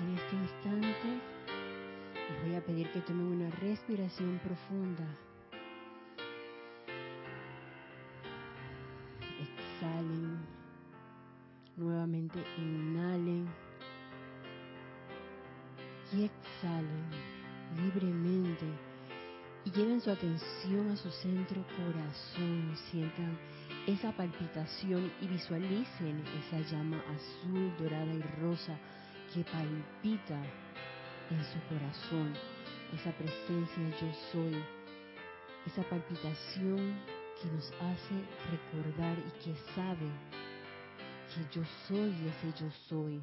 En este instante les voy a pedir que tomen una respiración profunda. Exhalen. Nuevamente inhalen. Y exhalen libremente. Y lleven su atención a su centro corazón. Sientan esa palpitación y visualicen esa llama azul, dorada y rosa que palpita en su corazón, esa presencia yo soy, esa palpitación que nos hace recordar y que sabe que yo soy ese yo soy.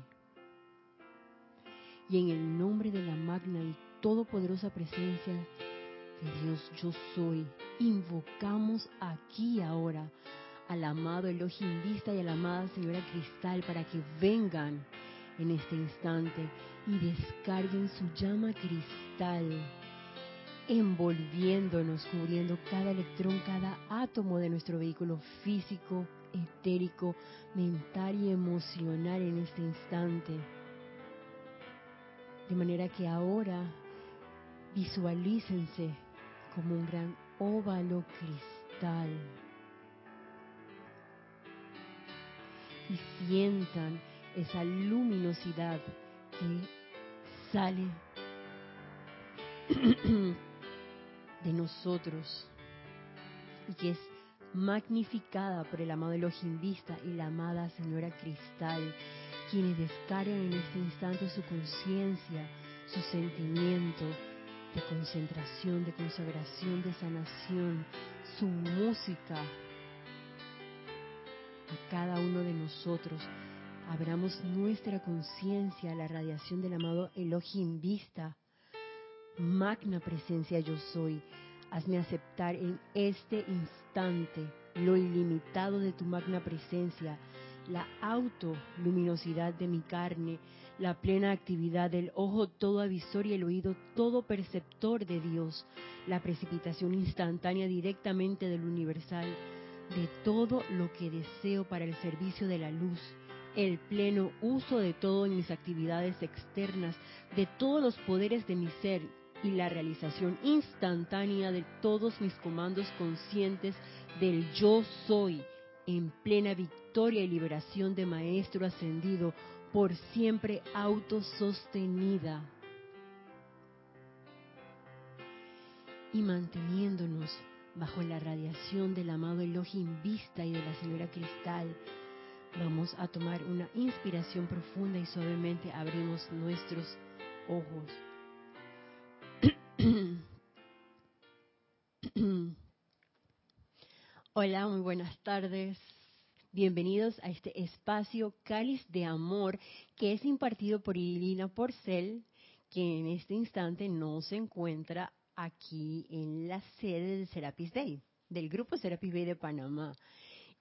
Y en el nombre de la magna y todopoderosa presencia de Dios yo soy, invocamos aquí ahora al amado Elohim Vista y a la amada Señora Cristal para que vengan en este instante y descarguen su llama cristal, envolviéndonos, cubriendo cada electrón, cada átomo de nuestro vehículo físico, etérico, mental y emocional en este instante. De manera que ahora visualícense como un gran óvalo cristal. Y sientan esa luminosidad que sale de nosotros y que es magnificada por el amado Elohim Vista y la amada Señora Cristal, quienes descargan en este instante su conciencia, su sentimiento de concentración, de consagración, de sanación, su música a cada uno de nosotros abramos nuestra conciencia a la radiación del amado Elohim Vista. Magna presencia yo soy. Hazme aceptar en este instante lo ilimitado de tu magna presencia, la autoluminosidad de mi carne, la plena actividad del ojo todo avisor y el oído todo perceptor de Dios, la precipitación instantánea directamente del universal, de todo lo que deseo para el servicio de la luz, el pleno uso de todo en mis actividades externas, de todos los poderes de mi ser y la realización instantánea de todos mis comandos conscientes del yo soy en plena victoria y liberación de Maestro ascendido por siempre autosostenida. Y manteniéndonos bajo la radiación del amado Elohim Vista y de la Señora Cristal, Vamos a tomar una inspiración profunda y suavemente abrimos nuestros ojos. Hola, muy buenas tardes. Bienvenidos a este espacio Cáliz de Amor que es impartido por Irina Porcel, que en este instante no se encuentra aquí en la sede de Serapis Bay, del grupo Serapis Bay de Panamá.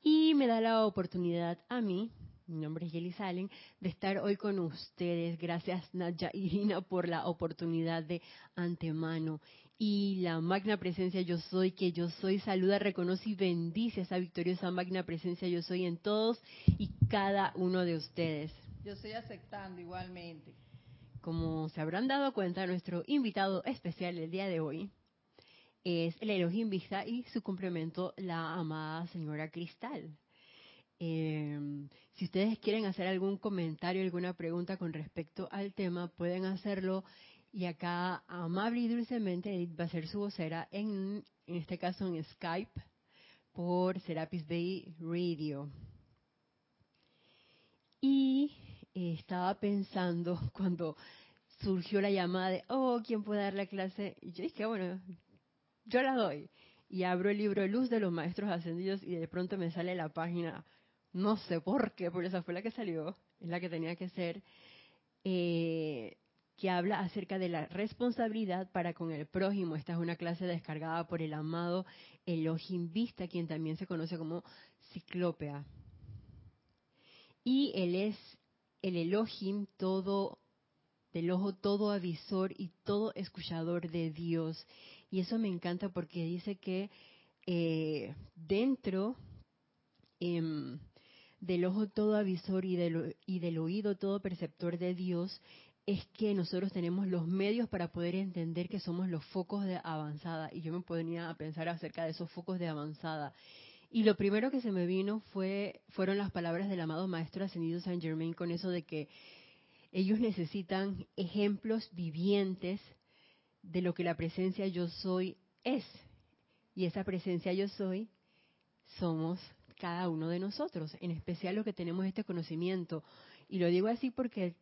Y me da la oportunidad a mí, mi nombre es Yeli Salen, de estar hoy con ustedes. Gracias Nadia Irina por la oportunidad de antemano. Y la magna presencia yo soy, que yo soy, saluda, reconoce y bendice esa victoriosa magna presencia yo soy en todos y cada uno de ustedes. Yo estoy aceptando igualmente. Como se habrán dado cuenta, nuestro invitado especial el día de hoy es el Elohim Vista y su complemento, la amada señora Cristal. Eh, si ustedes quieren hacer algún comentario, alguna pregunta con respecto al tema, pueden hacerlo. Y acá, amable y dulcemente, Edith va a ser su vocera, en, en este caso en Skype, por Serapis Bay Radio. Y eh, estaba pensando cuando surgió la llamada de, oh, ¿quién puede dar la clase? Y yo dije, bueno, yo la doy. Y abro el libro Luz de los Maestros Ascendidos y de pronto me sale la página, no sé por qué, pero esa fue la que salió, es la que tenía que ser, eh, que habla acerca de la responsabilidad para con el prójimo. Esta es una clase descargada por el amado Elohim Vista, quien también se conoce como Ciclópea. Y él es el Elohim todo del ojo todo avisor y todo escuchador de Dios. Y eso me encanta porque dice que eh, dentro em, del ojo todo avisor y del, y del oído todo perceptor de Dios, es que nosotros tenemos los medios para poder entender que somos los focos de avanzada. Y yo me ponía a pensar acerca de esos focos de avanzada. Y lo primero que se me vino fue fueron las palabras del amado Maestro Ascendido Saint Germain con eso de que ellos necesitan ejemplos vivientes de lo que la presencia yo soy es. Y esa presencia yo soy somos cada uno de nosotros, en especial los que tenemos este conocimiento. Y lo digo así porque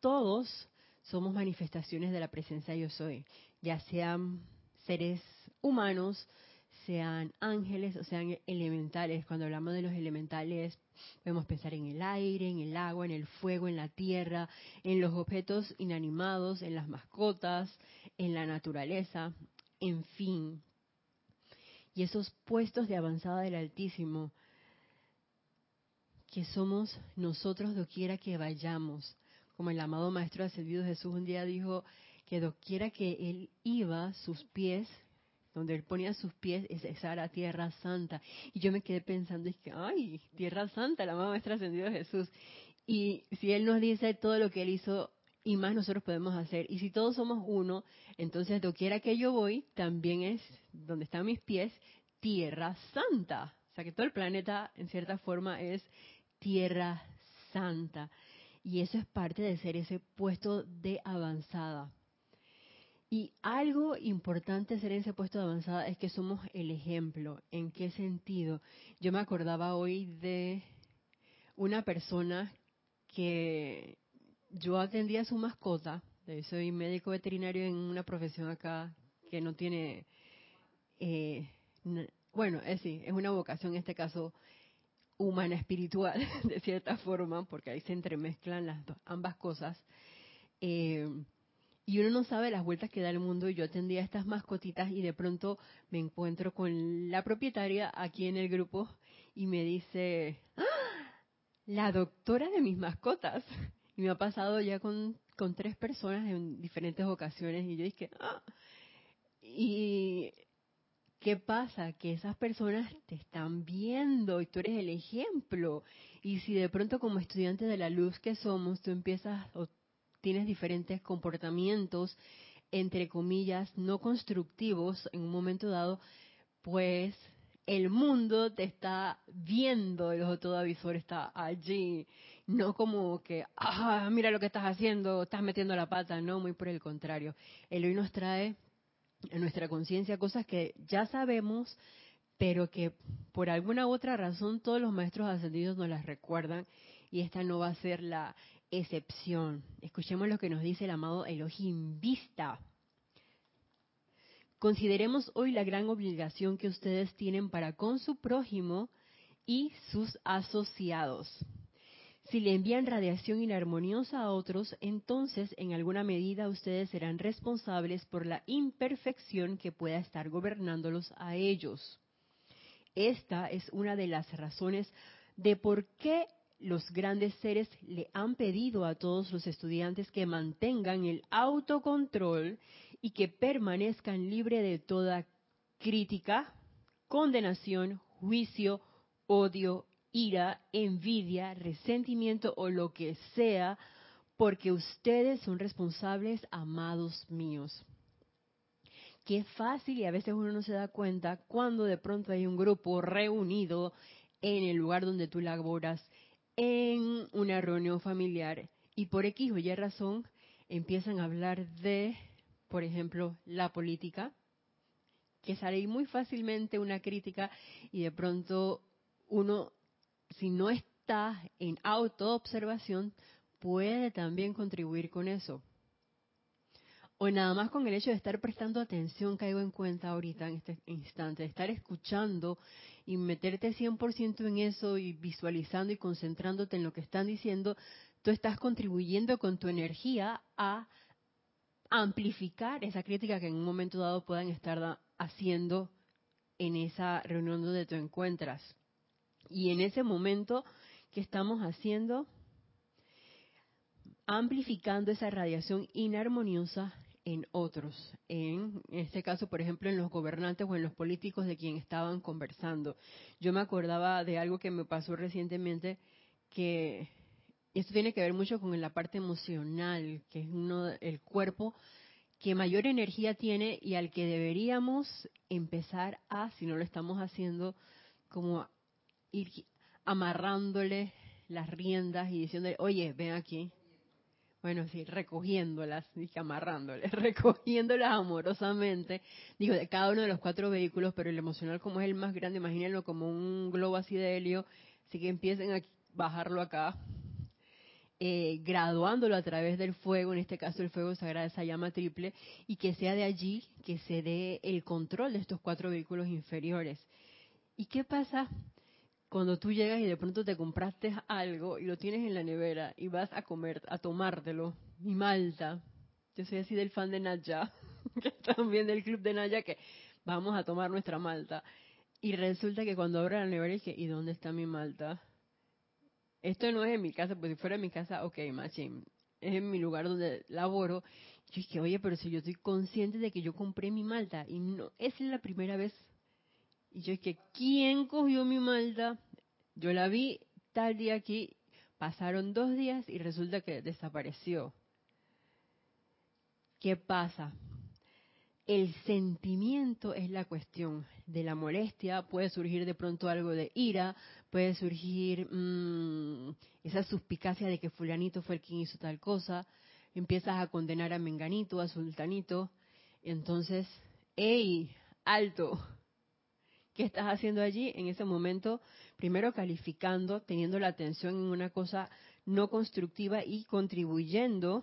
todos somos manifestaciones de la presencia yo soy, ya sean seres humanos, sean ángeles o sean elementales. Cuando hablamos de los elementales, podemos pensar en el aire, en el agua, en el fuego, en la tierra, en los objetos inanimados, en las mascotas, en la naturaleza, en fin. Y esos puestos de avanzada del Altísimo, que somos nosotros doquiera que vayamos, como el amado Maestro Ascendido Jesús un día dijo que doquiera que él iba, sus pies donde él ponía sus pies, esa era tierra santa. Y yo me quedé pensando, es que, ay, tierra santa, la mamá maestra ascendido Jesús. Y si él nos dice todo lo que él hizo y más nosotros podemos hacer. Y si todos somos uno, entonces doquiera que yo voy, también es, donde están mis pies, tierra santa. O sea que todo el planeta, en cierta forma, es tierra santa. Y eso es parte de ser ese puesto de avanzada. Y algo importante ser en ese puesto de avanzada es que somos el ejemplo. ¿En qué sentido? Yo me acordaba hoy de una persona que yo atendía a su mascota. Soy médico veterinario en una profesión acá que no tiene, eh, bueno, es sí, es una vocación en este caso humana espiritual de cierta forma, porque ahí se entremezclan las ambas cosas. Eh, y uno no sabe las vueltas que da el mundo yo atendía a estas mascotitas y de pronto me encuentro con la propietaria aquí en el grupo y me dice, ¡Ah! la doctora de mis mascotas. Y me ha pasado ya con, con tres personas en diferentes ocasiones y yo dije, ¡Ah! y ¿qué pasa? Que esas personas te están viendo y tú eres el ejemplo. Y si de pronto como estudiante de la luz que somos, tú empiezas tienes diferentes comportamientos, entre comillas, no constructivos en un momento dado, pues el mundo te está viendo, el ojo todo avisor está allí, no como que, ah, mira lo que estás haciendo, estás metiendo la pata, no, muy por el contrario. El hoy nos trae en nuestra conciencia cosas que ya sabemos, pero que por alguna u otra razón todos los maestros ascendidos nos las recuerdan y esta no va a ser la excepción. Escuchemos lo que nos dice el amado Elohim Vista. Consideremos hoy la gran obligación que ustedes tienen para con su prójimo y sus asociados. Si le envían radiación inarmoniosa a otros, entonces en alguna medida ustedes serán responsables por la imperfección que pueda estar gobernándolos a ellos. Esta es una de las razones de por qué los grandes seres le han pedido a todos los estudiantes que mantengan el autocontrol y que permanezcan libres de toda crítica, condenación, juicio, odio, ira, envidia, resentimiento o lo que sea, porque ustedes son responsables, amados míos. Qué fácil y a veces uno no se da cuenta cuando de pronto hay un grupo reunido en el lugar donde tú laboras en una reunión familiar y por X o Y razón empiezan a hablar de, por ejemplo, la política, que sale muy fácilmente una crítica y de pronto uno, si no está en autoobservación, puede también contribuir con eso o nada más con el hecho de estar prestando atención, caigo en cuenta ahorita en este instante, de estar escuchando y meterte 100% en eso y visualizando y concentrándote en lo que están diciendo, tú estás contribuyendo con tu energía a amplificar esa crítica que en un momento dado puedan estar haciendo en esa reunión donde te encuentras. Y en ese momento que estamos haciendo, amplificando esa radiación inarmoniosa en otros, en este caso, por ejemplo, en los gobernantes o en los políticos de quien estaban conversando. Yo me acordaba de algo que me pasó recientemente que esto tiene que ver mucho con la parte emocional, que es uno el cuerpo que mayor energía tiene y al que deberíamos empezar a, si no lo estamos haciendo, como ir amarrándole las riendas y diciéndole, oye, ven aquí. Bueno, sí, recogiéndolas, dije amarrándoles, recogiéndolas amorosamente, digo, de cada uno de los cuatro vehículos, pero el emocional como es el más grande, imagínenlo como un globo así de helio, así que empiecen a bajarlo acá, eh, graduándolo a través del fuego, en este caso el fuego sagrado, esa llama triple, y que sea de allí que se dé el control de estos cuatro vehículos inferiores. ¿Y qué pasa cuando tú llegas y de pronto te compraste algo y lo tienes en la nevera y vas a comer, a tomártelo? Mi Malta, yo soy así del fan de Naya, que también del club de Naya, que vamos a tomar nuestra Malta. Y resulta que cuando abro la nevera dije, ¿y dónde está mi Malta? esto no es en mi casa, pues si fuera en mi casa, ok, machine, es en mi lugar donde laboro. Yo dije, oye, pero si yo estoy consciente de que yo compré mi malta y no, es la primera vez. Y yo dije, ¿quién cogió mi malta? Yo la vi tal día aquí, pasaron dos días y resulta que desapareció. ¿Qué pasa? el sentimiento es la cuestión de la molestia, puede surgir de pronto algo de ira, puede surgir mmm, esa suspicacia de que fulanito fue el quien hizo tal cosa, empiezas a condenar a menganito, a sultanito, entonces, ¡ey! ¡Alto! ¿Qué estás haciendo allí en ese momento? Primero calificando, teniendo la atención en una cosa no constructiva y contribuyendo,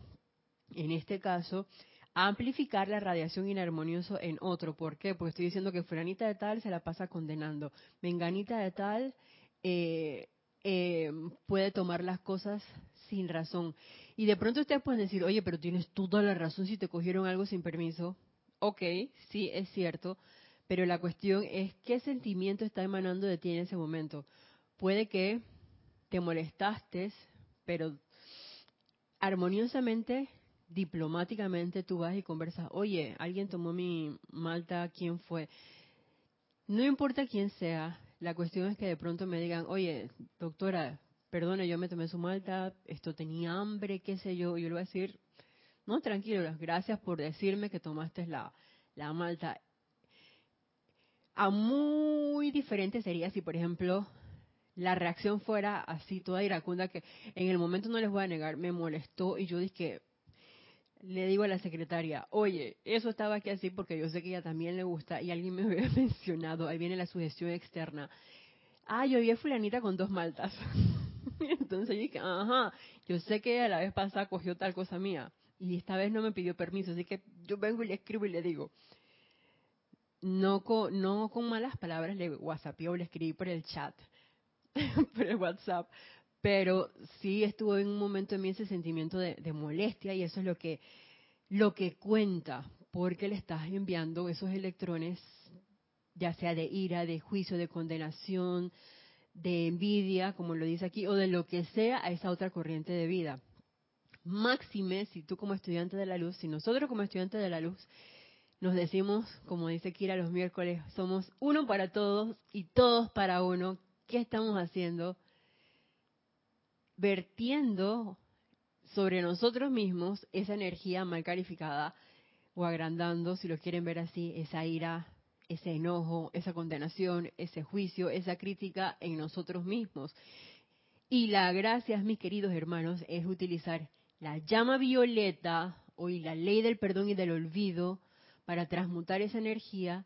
en este caso, amplificar la radiación inarmoniosa en otro. ¿Por qué? Porque estoy diciendo que fulanita de tal se la pasa condenando. Menganita de tal eh, eh, puede tomar las cosas sin razón. Y de pronto ustedes pueden decir, oye, pero tienes toda la razón si te cogieron algo sin permiso. Ok, sí, es cierto. Pero la cuestión es qué sentimiento está emanando de ti en ese momento. Puede que te molestaste, pero armoniosamente diplomáticamente tú vas y conversas, oye, alguien tomó mi malta, ¿quién fue? No importa quién sea, la cuestión es que de pronto me digan, oye, doctora, perdone, yo me tomé su malta, esto tenía hambre, qué sé yo, yo le voy a decir, no, tranquilo, gracias por decirme que tomaste la, la malta. A muy diferente sería si, por ejemplo, la reacción fuera así, toda iracunda, que en el momento no les voy a negar, me molestó y yo dije, le digo a la secretaria, oye, eso estaba aquí así porque yo sé que ella también le gusta y alguien me había mencionado, ahí viene la sugestión externa. Ah, yo vi a fulanita con dos maltas. Entonces dije, ajá, yo sé que a la vez pasada cogió tal cosa mía y esta vez no me pidió permiso, así que yo vengo y le escribo y le digo, no con, no con malas palabras le WhatsApp o le escribí por el chat, por el WhatsApp, pero sí estuvo en un momento en mí ese sentimiento de, molestia y eso es lo que, lo que cuenta, porque le estás enviando esos electrones, ya sea de ira, de juicio, de condenación, de envidia, como lo dice aquí, o de lo que sea a esa otra corriente de vida. Máxime, si tú como estudiante de la luz, si nosotros como estudiantes de la luz nos decimos, como dice Kira los miércoles, somos uno para todos y todos para uno, ¿qué estamos haciendo? vertiendo sobre nosotros mismos esa energía mal calificada o agrandando, si lo quieren ver así, esa ira, ese enojo, esa condenación, ese juicio, esa crítica en nosotros mismos. Y la gracia, mis queridos hermanos, es utilizar la llama violeta o la ley del perdón y del olvido para transmutar esa energía,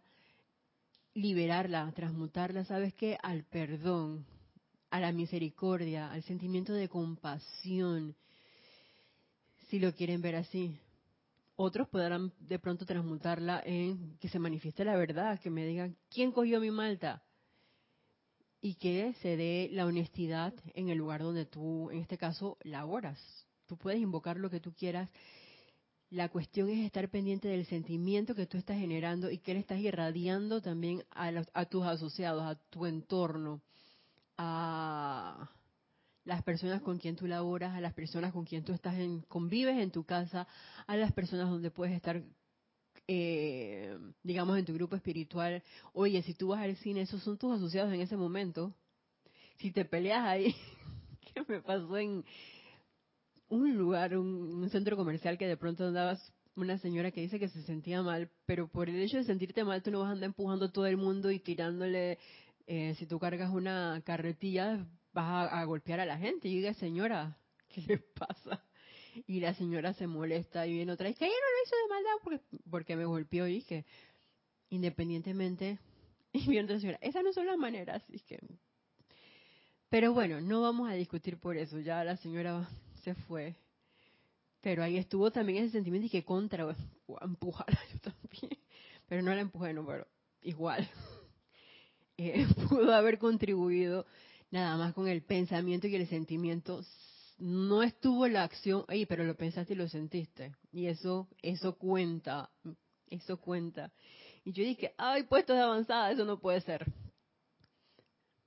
liberarla, transmutarla, ¿sabes qué? Al perdón, a la misericordia, al sentimiento de compasión, si lo quieren ver así. Otros podrán de pronto transmutarla en que se manifieste la verdad, que me digan, ¿quién cogió mi malta? Y que se dé la honestidad en el lugar donde tú, en este caso, laboras. Tú puedes invocar lo que tú quieras. La cuestión es estar pendiente del sentimiento que tú estás generando y que le estás irradiando también a, a tus asociados, a tu entorno a las personas con quien tú laboras, a las personas con quien tú estás en, convives en tu casa, a las personas donde puedes estar, eh, digamos, en tu grupo espiritual. Oye, si tú vas al cine, esos son tus asociados en ese momento. Si te peleas ahí, ¿qué me pasó en un lugar, un, centro comercial que de pronto andabas una señora que dice que se sentía mal, pero por el hecho de sentirte mal tú no vas a andar empujando a todo el mundo y tirándole, eh, si tú cargas una carretilla, vas a, golpear a la gente. Y diga, señora, ¿qué le pasa? Y la señora se molesta y viene otra vez, que ella no lo hizo de maldad porque, porque me golpeó y que independientemente, y viene otra señora, esas no son las maneras, así que... Pero bueno, no vamos a discutir por eso, ya la señora se fue. Pero ahí estuvo también ese sentimiento y que contra, a empujarla yo también. Pero no la empujé, no, pero igual. Eh, pudo haber contribuido nada más con el pensamiento y el sentimiento. No estuvo la acción, ahí, pero lo pensaste y lo sentiste. Y eso, eso cuenta, eso cuenta. Y yo dije, ay, puestos de avanzada, eso no puede ser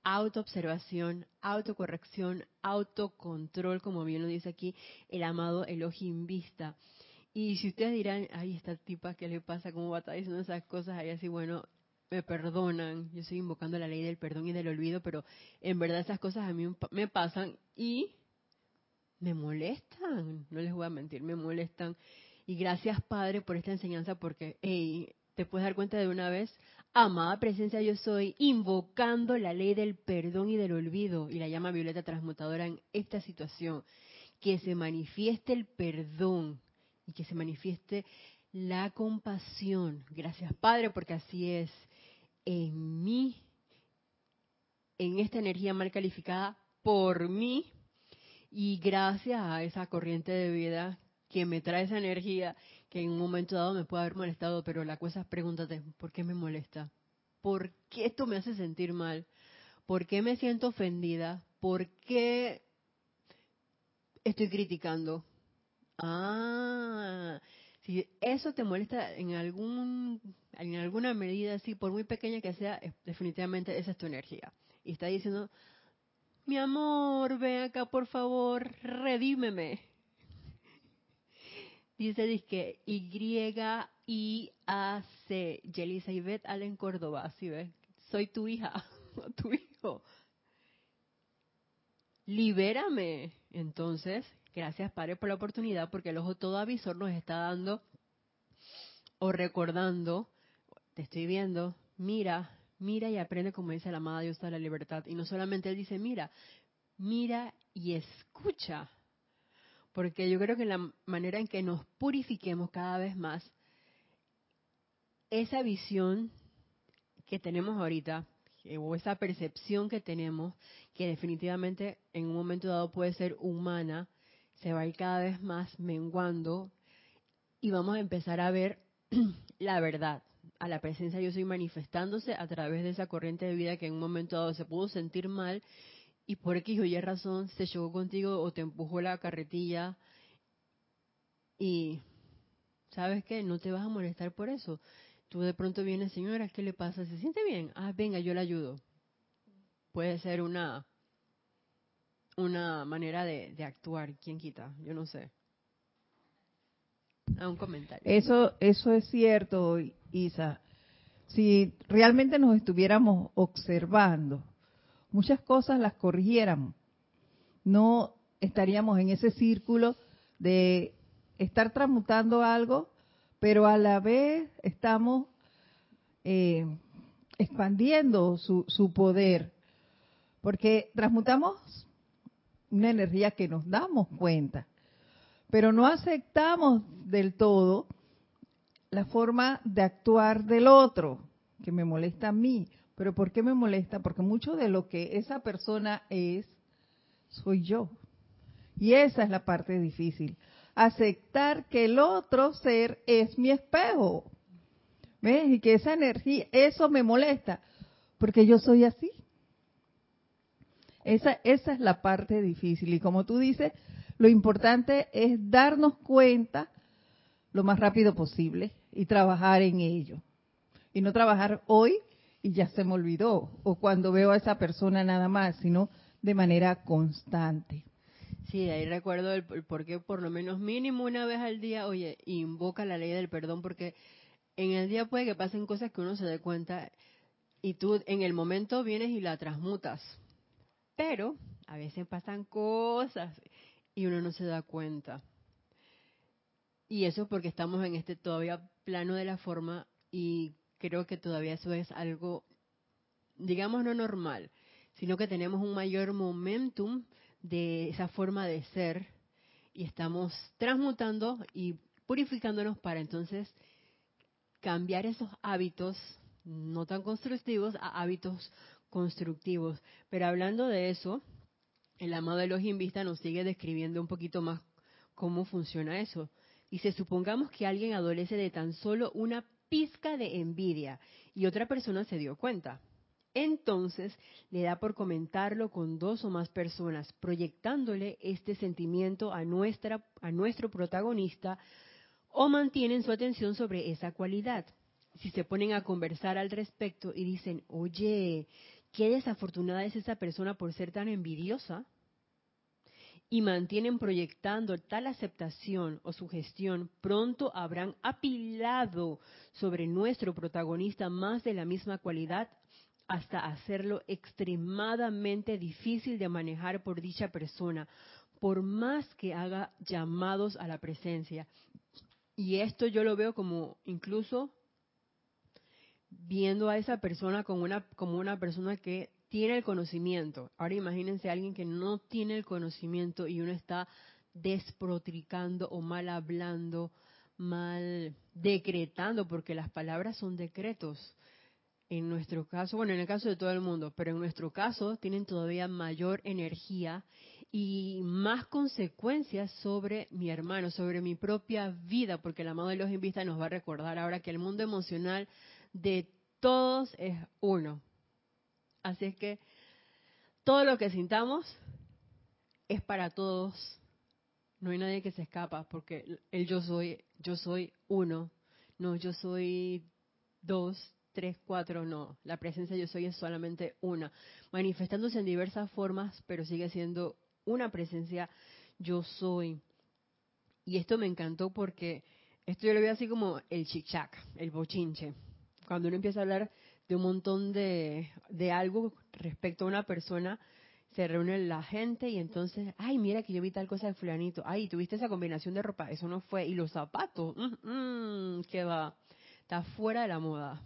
autoobservación, autocorrección, autocontrol, como bien lo dice aquí el amado Elohim Vista. Y si ustedes dirán, ay, esta tipa, ¿qué le pasa? ¿Cómo va a estar diciendo esas cosas? Ahí así, bueno, me perdonan, yo estoy invocando la ley del perdón y del olvido, pero en verdad esas cosas a mí me pasan y me molestan, no les voy a mentir, me molestan. Y gracias Padre por esta enseñanza porque, hey, te puedes dar cuenta de una vez Amada presencia yo soy, invocando la ley del perdón y del olvido y la llama violeta transmutadora en esta situación. Que se manifieste el perdón y que se manifieste la compasión. Gracias Padre, porque así es en mí, en esta energía mal calificada por mí y gracias a esa corriente de vida que me trae esa energía que en un momento dado me puede haber molestado, pero la cosa es pregúntate, ¿por qué me molesta? ¿Por qué esto me hace sentir mal? ¿Por qué me siento ofendida? ¿Por qué estoy criticando? Ah, si eso te molesta en algún en alguna medida, sí, por muy pequeña que sea, definitivamente esa es tu energía. Y está diciendo, mi amor, ven acá por favor, redímeme. Dice disque Y-I-A-C. Yelisa Ivette Allen Córdoba, ¿sí ves? Soy tu hija, tu hijo. Libérame. Entonces, gracias Padre por la oportunidad, porque el ojo todo avisor nos está dando o recordando, te estoy viendo, mira, mira y aprende como dice la amada Dios de la libertad. Y no solamente él dice, mira, mira y escucha porque yo creo que la manera en que nos purifiquemos cada vez más, esa visión que tenemos ahorita, eh, o esa percepción que tenemos, que definitivamente en un momento dado puede ser humana, se va a ir cada vez más menguando y vamos a empezar a ver la verdad, a la presencia yo soy manifestándose a través de esa corriente de vida que en un momento dado se pudo sentir mal y por X o Y razón se chocó contigo o te empujó la carretilla y sabes qué, no te vas a molestar por eso. Tú de pronto vienes, señora, ¿qué le pasa? ¿Se siente bien? Ah, venga, yo le ayudo. Puede ser una una manera de, actuar, ¿quién quita? Yo no sé. A un comentario. Eso, eso es cierto, Isa. Si realmente nos estuviéramos observando, muchas cosas las corrigiéramos. No estaríamos en ese círculo de estar transmutando algo, pero a la vez estamos eh, expandiendo su, su poder, porque transmutamos una energía que nos damos cuenta, pero no aceptamos del todo la forma de actuar del otro, que me molesta a mí, pero ¿por qué me molesta? Porque mucho de lo que esa persona es, soy yo. Y esa es la parte difícil. Aceptar que el otro ser es mi espejo. ¿Ves? Y que esa energía, eso me molesta, porque yo soy así. Esa, esa es la parte difícil. Y como tú dices, lo importante es darnos cuenta lo más rápido posible y trabajar en ello. Y no trabajar hoy y ya se me olvidó, o cuando veo a esa persona nada más, sino de manera constante. Sí, ahí recuerdo el, por qué por lo menos mínimo una vez al día, oye, invoca la ley del perdón, porque en el día puede que pasen cosas que uno se dé cuenta y tú en el momento vienes y la transmutas. Pero a veces pasan cosas y uno no se da cuenta. Y eso porque estamos en este todavía plano de la forma y creo que todavía eso es algo, digamos, no normal, sino que tenemos un mayor momentum de esa forma de ser y estamos transmutando y purificándonos para entonces cambiar esos hábitos no tan constructivos a hábitos constructivos. Pero hablando de eso, el amado de los Vista nos sigue describiendo un poquito más cómo funciona eso. Dice, supongamos que alguien adolece de tan solo una pizca de envidia y otra persona se dio cuenta. Entonces le da por comentarlo con dos o más personas, proyectándole este sentimiento a, nuestra, a nuestro protagonista o mantienen su atención sobre esa cualidad. Si se ponen a conversar al respecto y dicen, oye, qué desafortunada es esa persona por ser tan envidiosa, y mantienen proyectando tal aceptación o sugestión, pronto habrán apilado sobre nuestro protagonista más de la misma cualidad hasta hacerlo extremadamente difícil de manejar por dicha persona, por más que haga llamados a la presencia. Y esto yo lo veo como incluso viendo a esa persona como una, como una persona que tiene el conocimiento. Ahora imagínense a alguien que no tiene el conocimiento y uno está desprotricando o mal hablando, mal decretando, porque las palabras son decretos. En nuestro caso, bueno, en el caso de todo el mundo, pero en nuestro caso tienen todavía mayor energía y más consecuencias sobre mi hermano, sobre mi propia vida, porque el amado de los invistas nos va a recordar ahora que el mundo emocional de todos es uno. Así es que todo lo que sintamos es para todos. No hay nadie que se escapa porque el yo soy, yo soy uno. No, yo soy dos, tres, cuatro, no. La presencia yo soy es solamente una. Manifestándose en diversas formas, pero sigue siendo una presencia yo soy. Y esto me encantó porque esto yo lo veo así como el chichac, el bochinche. Cuando uno empieza a hablar de un montón de, de algo respecto a una persona, se reúne la gente y entonces, ay, mira que yo vi tal cosa de fulanito, ay, tuviste esa combinación de ropa, eso no fue, y los zapatos, mmm, que va, está fuera de la moda.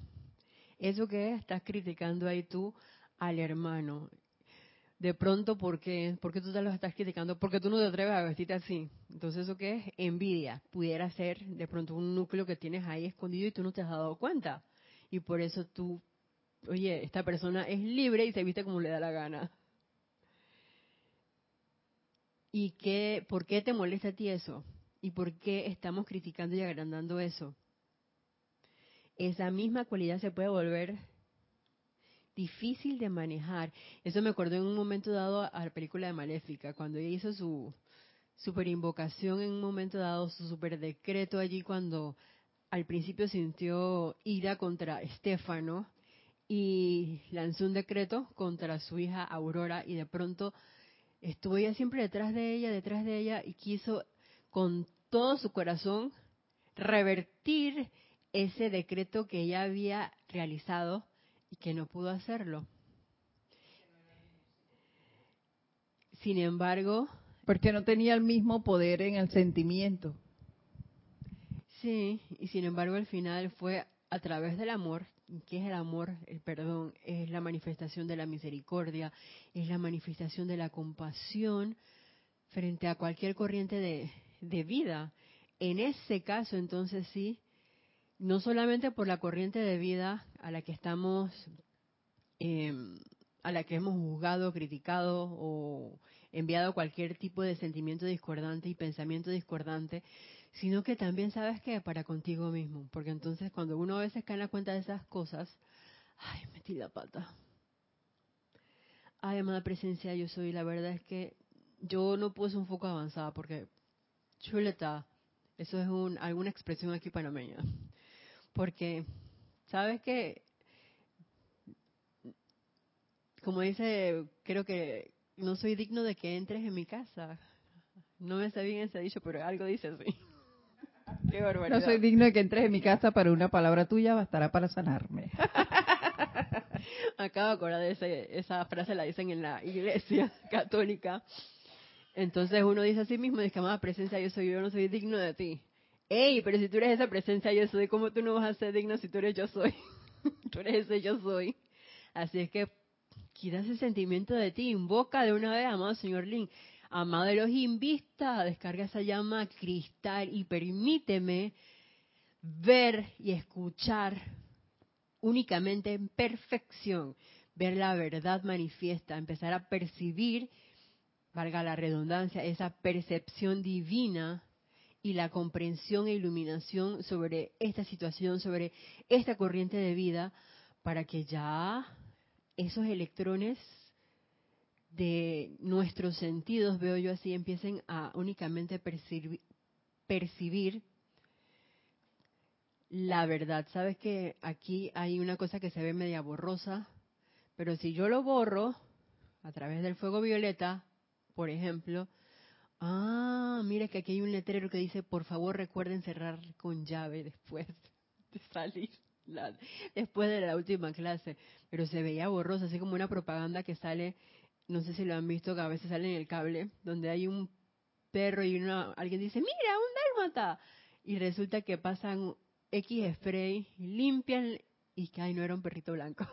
Eso que estás criticando ahí tú al hermano. De pronto, ¿por qué? ¿Por qué tú te lo estás criticando? Porque tú no te atreves a vestirte así. Entonces, ¿eso qué es? Envidia. Pudiera ser de pronto un núcleo que tienes ahí escondido y tú no te has dado cuenta. Y por eso tú oye, esta persona es libre y se viste como le da la gana. ¿Y qué, por qué te molesta a ti eso? ¿Y por qué estamos criticando y agrandando eso? Esa misma cualidad se puede volver difícil de manejar. Eso me acordó en un momento dado a la película de Maléfica, cuando ella hizo su super invocación en un momento dado, su super decreto allí cuando al principio sintió ira contra Estefano y lanzó un decreto contra su hija Aurora y de pronto estuvo ella siempre detrás de ella, detrás de ella y quiso con todo su corazón revertir ese decreto que ella había realizado y que no pudo hacerlo. Sin embargo, porque no tenía el mismo poder en el sentimiento. Sí, y sin embargo al final fue a través del amor ¿Qué es el amor? El perdón es la manifestación de la misericordia, es la manifestación de la compasión frente a cualquier corriente de, vida. En ese caso, entonces sí, no solamente por la corriente de vida a la que estamos, em, a la que hemos juzgado, criticado o enviado cualquier tipo de sentimiento discordante y pensamiento discordante, sino que también sabes que para contigo mismo, porque entonces cuando uno a veces cae en la cuenta de esas cosas, ay, metí la pata. Ay, amada presencia, yo soy, la verdad es que yo no puse un foco avanzado porque chuleta, eso es un, alguna expresión aquí panameña. Porque, ¿sabes qué? Como dice, creo que no soy digno de que entres en mi casa. No me sé bien ese dicho, pero algo dice así. No soy digno de que entres en mi casa, pero una palabra tuya bastará para sanarme. Acabo de acordar de esa frase, la dicen en la iglesia católica. Entonces uno dice a sí mismo, dice, amada presencia, yo soy, yo no soy digno de ti. Ey, pero si tú eres esa presencia, yo soy, ¿cómo tú no vas a ser digno si tú eres yo soy? tú eres ese yo soy. Así es que quita ese sentimiento de ti, invoca de una vez, amado señor Lin, amado Elohim, vista, descarga esa llama cristal y permíteme ver y escuchar únicamente en perfección, ver la verdad manifiesta, empezar a percibir, valga la redundancia, esa percepción divina y la comprensión e iluminación sobre esta situación, sobre esta corriente de vida, para que ya esos electrones de nuestros sentidos, veo yo así, empiecen a únicamente percibir, percibir la verdad. Sabes que aquí hay una cosa que se ve media borrosa, pero si yo lo borro a través del fuego violeta, por ejemplo, ah, mira que aquí hay un letrero que dice, por favor recuerden cerrar con llave después de salir. después de la última clase, pero se veía borrosa, así como una propaganda que sale, no sé si lo han visto, que a veces sale en el cable, donde hay un perro y una, alguien dice, mira, un dálmata, y resulta que pasan X spray, limpian y que ay, no era un perrito blanco.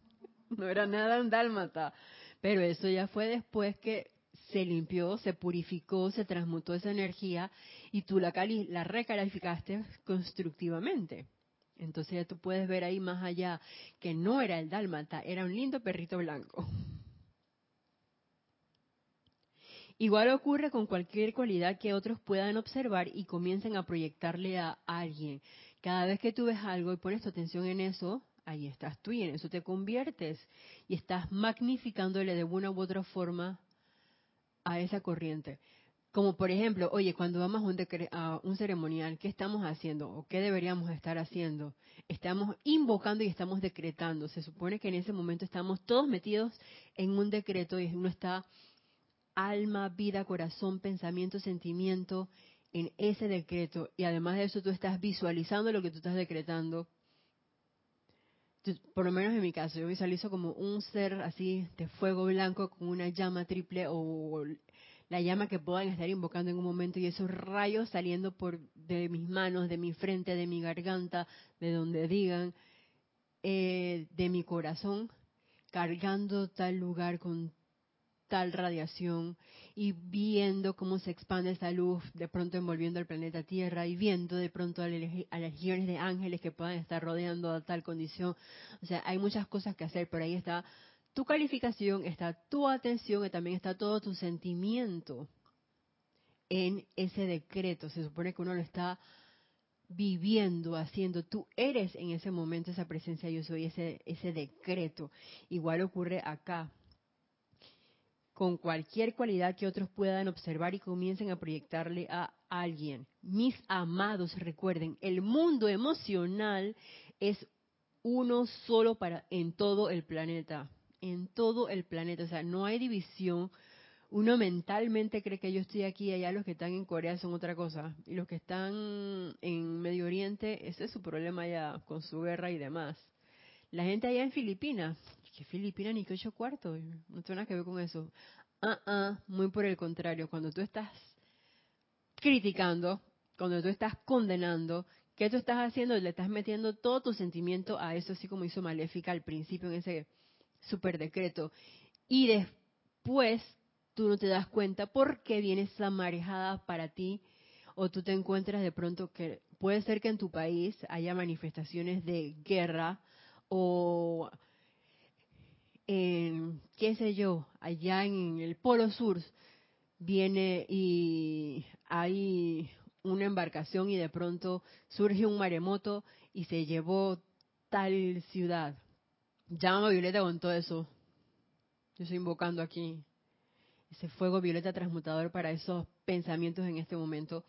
no era nada un dálmata. Pero eso ya fue después que se limpió, se purificó, se transmutó esa energía y tú la, la recalificaste constructivamente. Entonces ya tú puedes ver ahí más allá que no era el dálmata, era un lindo perrito blanco. Igual ocurre con cualquier cualidad que otros puedan observar y comiencen a proyectarle a alguien. Cada vez que tú ves algo y pones tu atención en eso, ahí estás tú y en eso te conviertes y estás magnificándole de una u otra forma a esa corriente. Como por ejemplo, oye, cuando vamos a un, a un, ceremonial, ¿qué estamos haciendo? ¿O qué deberíamos estar haciendo? Estamos invocando y estamos decretando. Se supone que en ese momento estamos todos metidos en un decreto y uno está alma, vida, corazón, pensamiento, sentimiento en ese decreto. Y además de eso tú estás visualizando lo que tú estás decretando. Por lo menos en mi caso, yo visualizo como un ser así de fuego blanco con una llama triple o la llama que puedan estar invocando en un momento y esos rayos saliendo por de mis manos, de mi frente, de mi garganta, de donde digan, eh, de mi corazón, cargando tal lugar con tal radiación y viendo cómo se expande esa luz de pronto envolviendo el planeta Tierra y viendo de pronto a, las legiones de ángeles que puedan estar rodeando a tal condición. O sea, hay muchas cosas que hacer, pero ahí está tu calificación, está tu atención y también está todo tu sentimiento en ese decreto. Se supone que uno lo está viviendo, haciendo. Tú eres en ese momento esa presencia, yo soy ese, ese decreto. Igual ocurre acá con cualquier cualidad que otros puedan observar y comiencen a proyectarle a alguien. Mis amados, recuerden, el mundo emocional es uno solo para en todo el planeta en todo el planeta. O sea, no hay división. Uno mentalmente cree que yo estoy aquí y allá los que están en Corea son otra cosa. Y los que están en Medio Oriente, ese es su problema ya con su guerra y demás. La gente allá en Filipinas, que Filipinas ni que ocho cuartos, no tiene nada que ver con eso. Ah, ah, muy por el contrario, cuando tú estás criticando, cuando tú estás condenando, ¿qué tú estás haciendo? Le estás metiendo todo tu sentimiento a eso, así como hizo Maléfica al principio en ese super decreto. Y después tú no te das cuenta por qué viene esa marejada para ti o tú te encuentras de pronto que puede ser que en tu país haya manifestaciones de guerra o en, qué sé yo, allá en el Polo Sur viene y hay una embarcación y de pronto surge un maremoto y se llevó tal ciudad Llama violeta con todo eso. Yo estoy invocando aquí ese fuego violeta transmutador para esos pensamientos en este momento.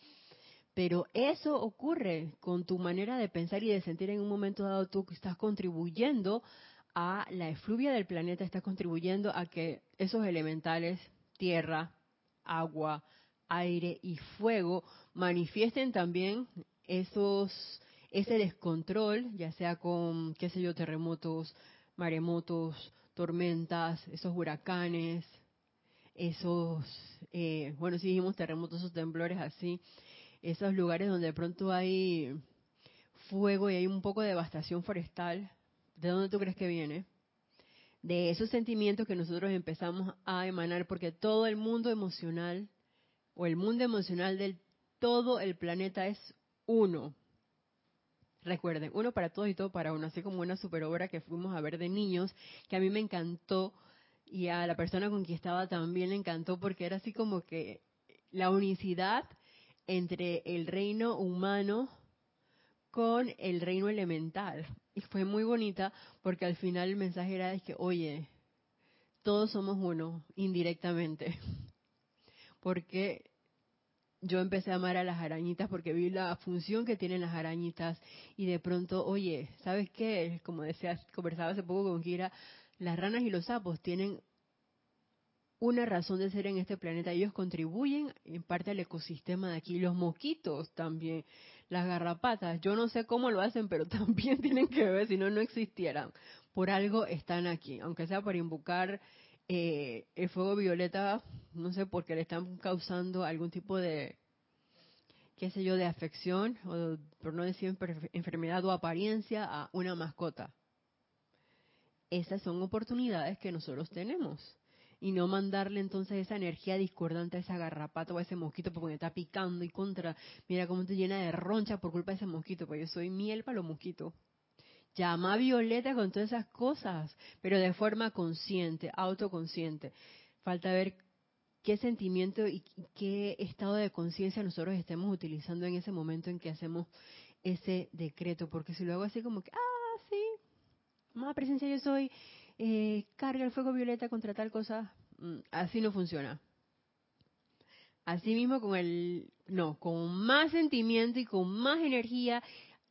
Pero eso ocurre con tu manera de pensar y de sentir en un momento dado tú que estás contribuyendo a la efluvia del planeta, estás contribuyendo a que esos elementales, tierra, agua, aire y fuego, manifiesten también esos ese descontrol, ya sea con, qué sé yo, terremotos, maremotos, tormentas, esos huracanes, esos, eh, bueno, si dijimos terremotos, esos temblores así, esos lugares donde de pronto hay fuego y hay un poco de devastación forestal, ¿de dónde tú crees que viene? De esos sentimientos que nosotros empezamos a emanar, porque todo el mundo emocional, o el mundo emocional del todo el planeta es uno. Recuerden, uno para todos y todo para uno, así como una super obra que fuimos a ver de niños, que a mí me encantó y a la persona con quien estaba también le encantó porque era así como que la unicidad entre el reino humano con el reino elemental. Y fue muy bonita porque al final el mensaje era de que, oye, todos somos uno, indirectamente. Porque yo empecé a amar a las arañitas porque vi la función que tienen las arañitas y de pronto, oye, ¿sabes qué? Como decía, conversaba hace poco con Kira, las ranas y los sapos tienen una razón de ser en este planeta. Ellos contribuyen en parte al ecosistema de aquí. Los mosquitos también, las garrapatas. Yo no sé cómo lo hacen, pero también tienen que ver, si no, no existieran. Por algo están aquí, aunque sea para invocar eh, el fuego violeta, no sé, porque le están causando algún tipo de, qué sé yo, de afección, o por no decir enfermedad o apariencia a una mascota. Esas son oportunidades que nosotros tenemos. Y no mandarle entonces esa energía discordante a esa garrapata o a ese mosquito porque está picando y contra. Mira cómo te llena de roncha por culpa de ese mosquito, porque yo soy miel para los mosquitos. Llama Violeta con todas esas cosas, pero de forma consciente, autoconsciente. Falta ver qué sentimiento y qué estado de conciencia nosotros estemos utilizando en ese momento en que hacemos ese decreto, porque si lo hago así como que, ah, sí, más presencia yo soy, eh, carga el fuego violeta contra tal cosa, mm, así no funciona. Así mismo con el, no, con más sentimiento y con más energía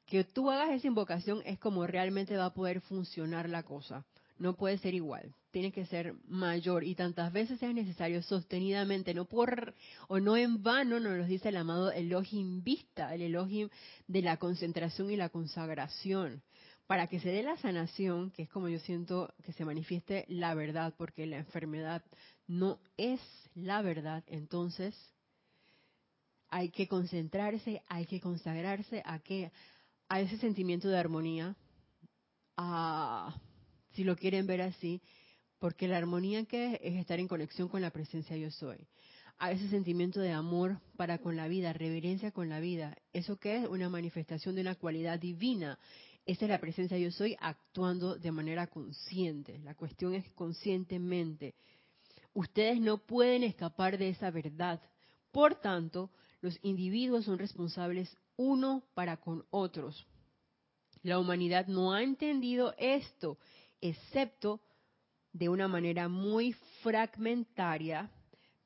que tú hagas esa invocación es como realmente va a poder funcionar la cosa. No puede ser igual, tiene que ser mayor y tantas veces sea necesario sostenidamente, no por o no en vano nos lo dice el amado Elohim Vista, el Elohim de la concentración y la consagración, para que se dé la sanación, que es como yo siento que se manifieste la verdad, porque la enfermedad no es la verdad, entonces hay que concentrarse, hay que consagrarse a que a ese sentimiento de armonía, a, si lo quieren ver así, porque la armonía que es, estar en conexión con la presencia yo soy, a ese sentimiento de amor para con la vida, reverencia con la vida, eso que es una manifestación de una cualidad divina, esa es la presencia yo soy actuando de manera consciente, la cuestión es conscientemente. Ustedes no pueden escapar de esa verdad. Por tanto, los individuos son responsables uno para con otros. La humanidad no ha entendido esto, excepto de una manera muy fragmentaria,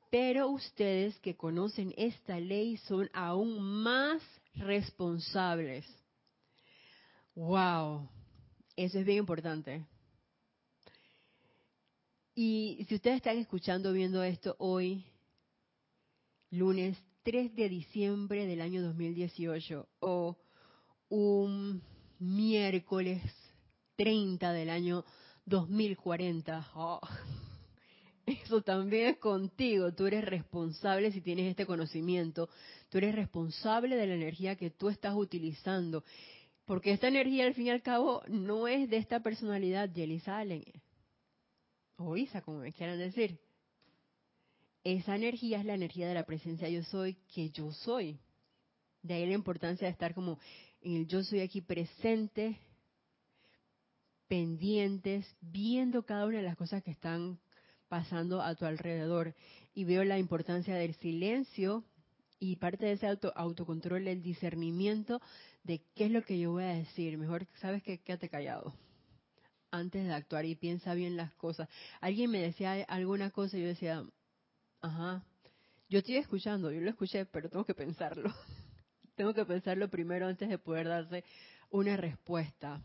pero ustedes que conocen esta ley son aún más responsables. Wow, eso es bien importante. Y si ustedes están escuchando, viendo esto hoy, lunes 3 de diciembre del año 2018 o un miércoles 30 del año 2040. eso también es contigo. Tú eres responsable si tienes este conocimiento. Tú eres responsable de la energía que tú estás utilizando. Porque esta energía, al fin y al cabo, no es de esta personalidad, Yelisa Allen. O Isa, como me quieran decir esa energía es la energía de la presencia yo soy que yo soy. De ahí la importancia de estar como en el yo soy aquí presente, pendientes, viendo cada una de las cosas que están pasando a tu alrededor. Y veo la importancia del silencio y parte de ese auto, autocontrol, el discernimiento de qué es lo que yo voy a decir. Mejor, ¿sabes qué? Quédate callado antes de actuar y piensa bien las cosas. Alguien me decía alguna cosa y yo decía, Ajá. Yo estoy escuchando, yo lo escuché, pero tengo que pensarlo. tengo que pensarlo primero antes de poder darse una respuesta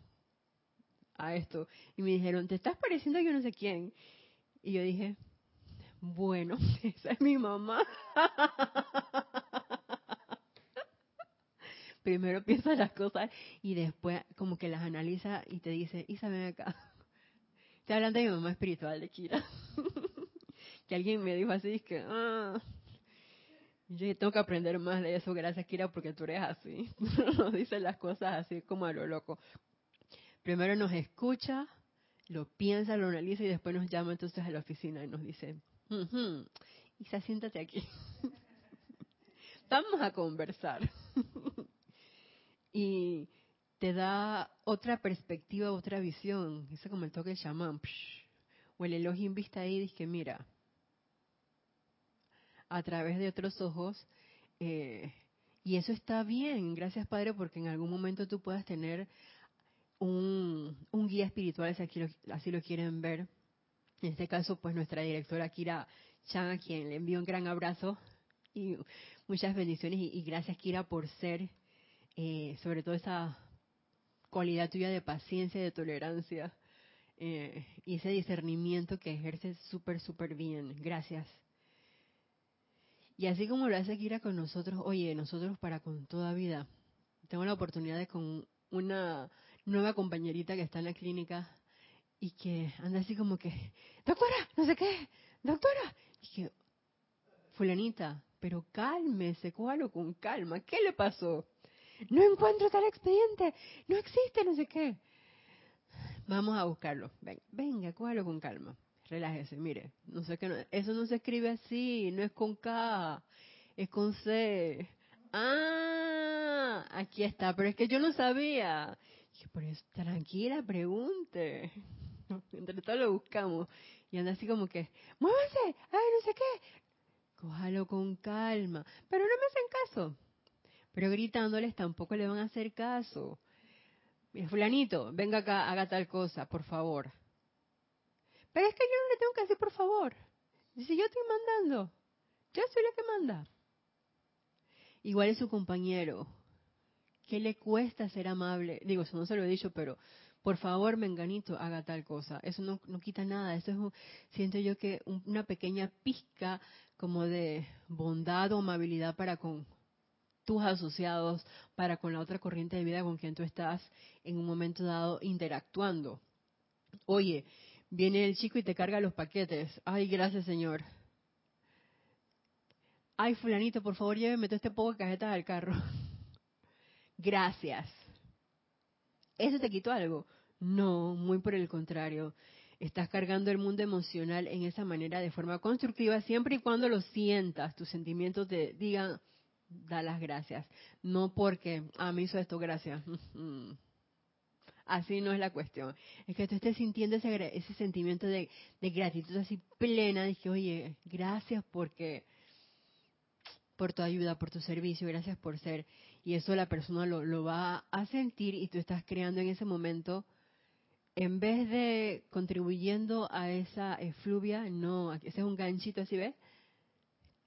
a esto. Y me dijeron, ¿te estás pareciendo a yo no sé quién? Y yo dije, bueno, esa es mi mamá. Primero piensa las cosas y después como que las analiza y te dice, Isa, ven acá. Te hablando de mi mamá espiritual de Kira. que alguien me dijo así, que, ah, yo tengo que aprender más de eso, gracias Kira, porque tú eres así. nos dice las cosas así como a lo loco. Primero nos escucha, lo piensa, lo analiza y después nos llama entonces a la oficina y nos dice, Isa, siéntate aquí. Vamos a conversar. Y te da otra perspectiva, otra visión. Eso como el toque de chamán. O el elogio vista ahí dice, mira, a través de otros ojos, eh, y eso está bien, gracias Padre, porque en algún momento tú puedas tener un, guía espiritual, si así lo, quieren ver. En este caso, pues nuestra directora Kira Chan, a quien le envío un gran abrazo y muchas bendiciones y, gracias Kira por ser, eh, sobre todo esa cualidad tuya de paciencia y de tolerancia eh, y ese discernimiento que ejerces súper, súper bien. Gracias. Y así como lo hace Kira con nosotros, oye, nosotros para con toda vida. Tengo la oportunidad de con una nueva compañerita que está en la clínica y que anda así como que, doctora, no sé qué, doctora. Y que, fulanita, pero cálmese, cójalo con calma. ¿Qué le pasó? No encuentro tal expediente, no existe, no sé qué. Vamos a buscarlo. Venga, venga, cójalo con calma. Relájese, mire, no sé qué, eso no se escribe así, no es con K, es con C. Ah, aquí está, pero es que yo no sabía. Tranquila, pregunte. Entre todos lo buscamos. Y anda así como que, muévanse, ay, no sé qué. Cójalo con calma. Pero no me hacen caso. Pero gritándoles tampoco le van a hacer caso. Fulanito, venga acá, haga tal cosa, por favor. Pero es que yo no le tengo que decir por favor. Dice, yo estoy mandando. Yo soy la que manda. Igual es su compañero. ¿Qué le cuesta ser amable? Digo, eso no se lo he dicho, pero por favor, menganito, haga tal cosa. Eso no, no quita nada. Eso es, siento yo que una pequeña pizca como de bondad o amabilidad para con tus asociados, para con la otra corriente de vida con quien tú estás en un momento dado interactuando. Oye, Viene el chico y te carga los paquetes. Ay, gracias, Señor. Ay, fulanito, por favor, lléveme todo este poco de cajetas al carro. gracias. ¿Eso te quitó algo? No, muy por el contrario. Estás cargando el mundo emocional en esa manera de forma constructiva siempre y cuando lo sientas, tus sentimientos te digan, da las gracias. No porque, ah, me hizo esto, gracias. Así no es la cuestión. Es que tú estés sintiendo ese, ese sentimiento de, gratitud así plena. Dije, oye, gracias porque por tu ayuda, por tu servicio, gracias por ser. Y eso la persona lo, lo va a sentir y tú estás creando en ese momento, en vez de contribuyendo a esa efluvia, no, ese es un ganchito así, ¿ves?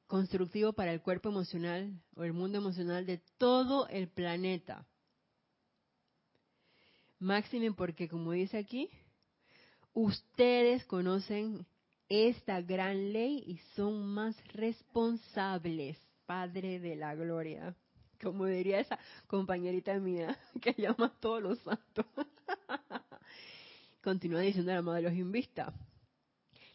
Constructivo para el cuerpo emocional o el mundo emocional de todo el planeta. Máxime porque, como dice aquí, ustedes conocen esta gran ley y son más responsables, Padre de la Gloria. Como diría esa compañerita mía que llama todos los santos. Continúa diciendo la madre de los invistas.